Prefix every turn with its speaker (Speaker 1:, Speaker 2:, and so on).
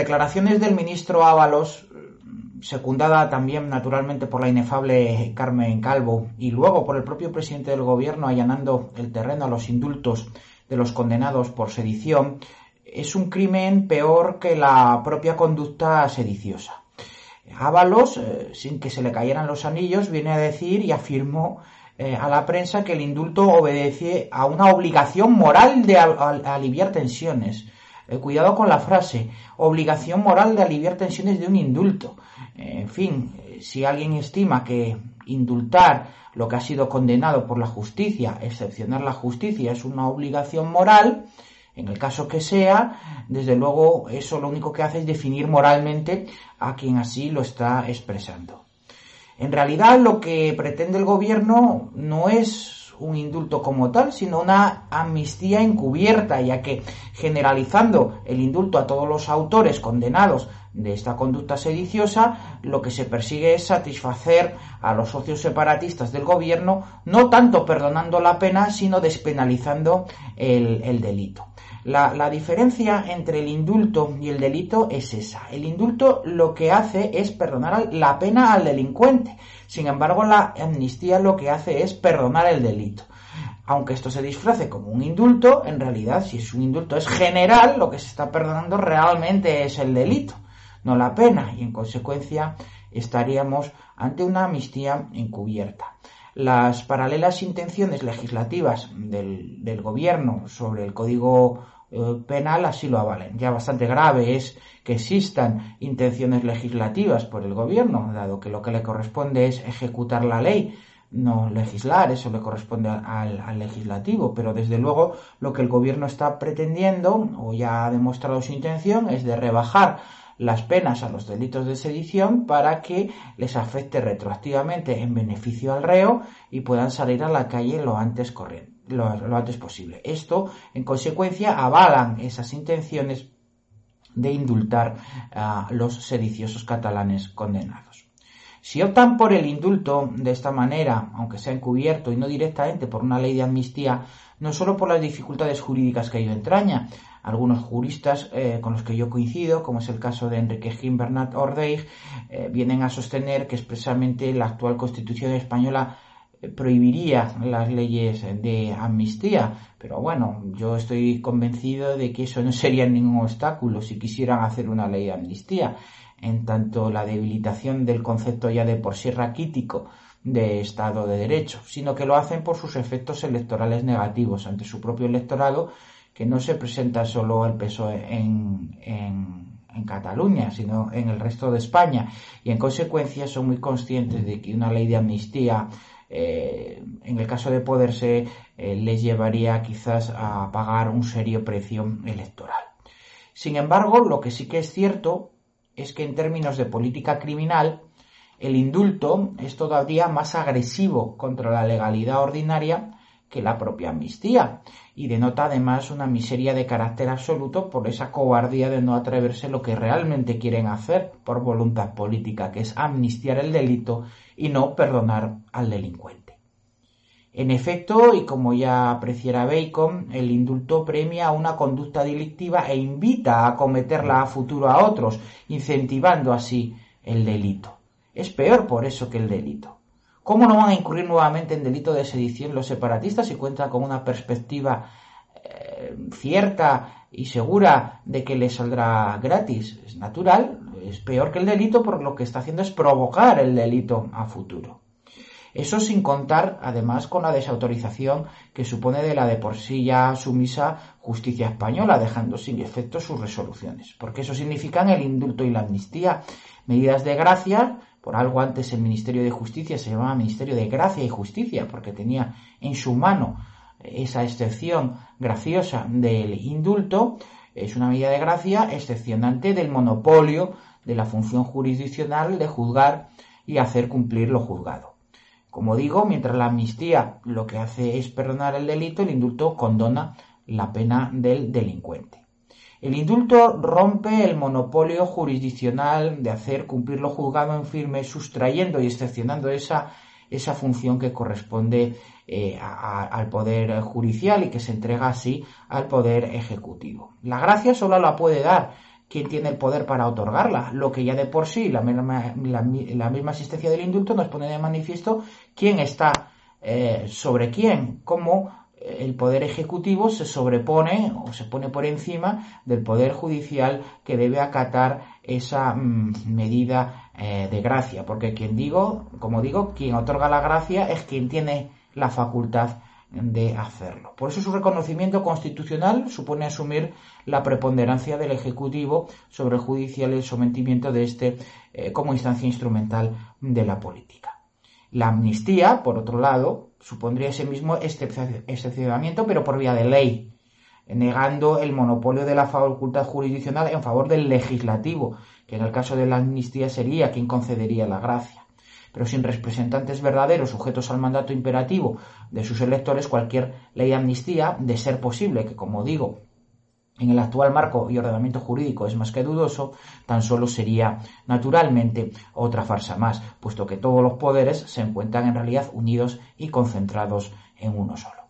Speaker 1: declaraciones del ministro Ábalos, secundada también naturalmente por la inefable Carmen Calvo y luego por el propio presidente del gobierno allanando el terreno a los indultos de los condenados por sedición, es un crimen peor que la propia conducta sediciosa. Ábalos, eh, sin que se le cayeran los anillos, viene a decir y afirmó eh, a la prensa que el indulto obedece a una obligación moral de aliviar tensiones. Eh, cuidado con la frase, obligación moral de aliviar tensiones de un indulto. en fin, si alguien estima que indultar lo que ha sido condenado por la justicia, excepcionar la justicia, es una obligación moral, en el caso que sea, desde luego eso lo único que hace es definir moralmente a quien así lo está expresando. En realidad lo que pretende el gobierno no es un indulto como tal, sino una amnistía encubierta, ya que generalizando el indulto a todos los autores condenados de esta conducta sediciosa, lo que se persigue es satisfacer a los socios separatistas del gobierno, no tanto perdonando la pena, sino despenalizando el, el delito. La, diferencia entre el indulto y el delito es esa. El indulto lo que hace es perdonar la pena al delincuente. Sin embargo, la amnistía lo que hace es perdonar el delito. Aunque esto se disfrace como un indulto, en realidad, si es un indulto es general, lo que se está perdonando realmente es el delito, no la pena. Y en consecuencia estaríamos ante una amnistía encubierta. Las paralelas intenciones legislativas del, del gobierno sobre el Código eh, penal así lo avalen. Ya bastante grave es que existan intenciones legislativas por el gobierno, dado que lo que le corresponde es ejecutar la ley, no legislar, eso le corresponde al, al, legislativo, pero desde luego lo que el gobierno está pretendiendo, o ya ha demostrado su intención, es de rebajar las penas a los delitos de sedición para que les afecte retroactivamente en beneficio al reo y puedan salir a la calle lo antes lo, antes posible. Esto, en consecuencia, avalan esas intenciones de indultar a los sediciosos catalanes condenados. Si optan por el indulto de esta manera, aunque sea encubierto y no directamente por una ley de amnistía, no solo por las dificultades jurídicas que ello entraña, algunos juristas eh, con los que yo coincido, como es el caso de Enrique Gimbernat Ordeig, eh, vienen a sostener que expresamente la actual Constitución española prohibiría las leyes de amnistía, pero bueno, yo estoy convencido de que eso no sería ningún obstáculo si quisieran hacer una ley de amnistía, en tanto la debilitación del concepto ya de por sí raquítico de Estado de Derecho, sino que lo hacen por sus efectos electorales negativos ante su propio electorado, que no se presenta solo al peso en, en en Cataluña, sino en el resto de España. Y en consecuencia son muy conscientes de que una ley de amnistía eh, en el caso de poderse, eh, les llevaría quizás a pagar un serio precio electoral. Sin embargo, lo que sí que es cierto es que en términos de política criminal, el indulto es todavía más agresivo contra la legalidad ordinaria que la propia amnistía y denota además una miseria de carácter absoluto por esa cobardía de no atreverse lo que realmente quieren hacer por voluntad política, que es amnistiar el delito y no perdonar al delincuente. En efecto, y como ya apreciara Bacon, el indulto premia una conducta delictiva e invita a cometerla a futuro a otros, incentivando así el delito. Es peor por eso que el delito. ¿Cómo no van a incurrir nuevamente en delito de sedición los separatistas si cuentan con una perspectiva eh, cierta y segura de que les saldrá gratis? Es natural, es peor que el delito, por lo que está haciendo es provocar el delito a futuro. Eso sin contar, además, con la desautorización que supone de la de por sí ya sumisa justicia española, dejando sin efecto sus resoluciones. Porque eso significan el indulto y la amnistía, medidas de gracia por algo antes el Ministerio de Justicia se llamaba Ministerio de Gracia y Justicia, porque tenía en su mano esa excepción graciosa del indulto, es una medida de gracia excepcionante del monopolio de la función jurisdiccional de juzgar y hacer cumplir lo juzgado. Como digo, mientras la amnistía lo que hace es perdonar el delito, el indulto condona la pena del delincuente. El indulto rompe el monopolio jurisdiccional de hacer cumplir lo juzgado en firme, sustrayendo y excepcionando esa, esa función que corresponde eh, al poder judicial y que se entrega así al poder ejecutivo. La gracia solo la puede dar quién tiene el poder para otorgarla, lo que ya de por sí la, misma existencia del indulto nos pone de manifiesto quién está eh, sobre quién, cómo el poder ejecutivo se sobrepone o se pone por encima del poder judicial que debe acatar esa mm, medida eh, de gracia, porque quien digo, como digo, quien otorga la gracia es quien tiene la facultad de hacerlo. Por eso su reconocimiento constitucional supone asumir la preponderancia del Ejecutivo sobre el judicial y el sometimiento de este eh, como instancia instrumental de la política. La amnistía, por otro lado, supondría ese mismo excepcionamiento, pero por vía de ley, negando el monopolio de la facultad jurisdiccional en favor del legislativo, que en el caso de la amnistía sería quien concedería la gracia. Pero sin representantes verdaderos sujetos al mandato imperativo de sus electores, cualquier ley de amnistía, de ser posible, que como digo, en el actual marco y ordenamiento jurídico es más que dudoso, tan solo sería naturalmente otra farsa más, puesto que todos los poderes se encuentran en realidad unidos y concentrados en uno solo.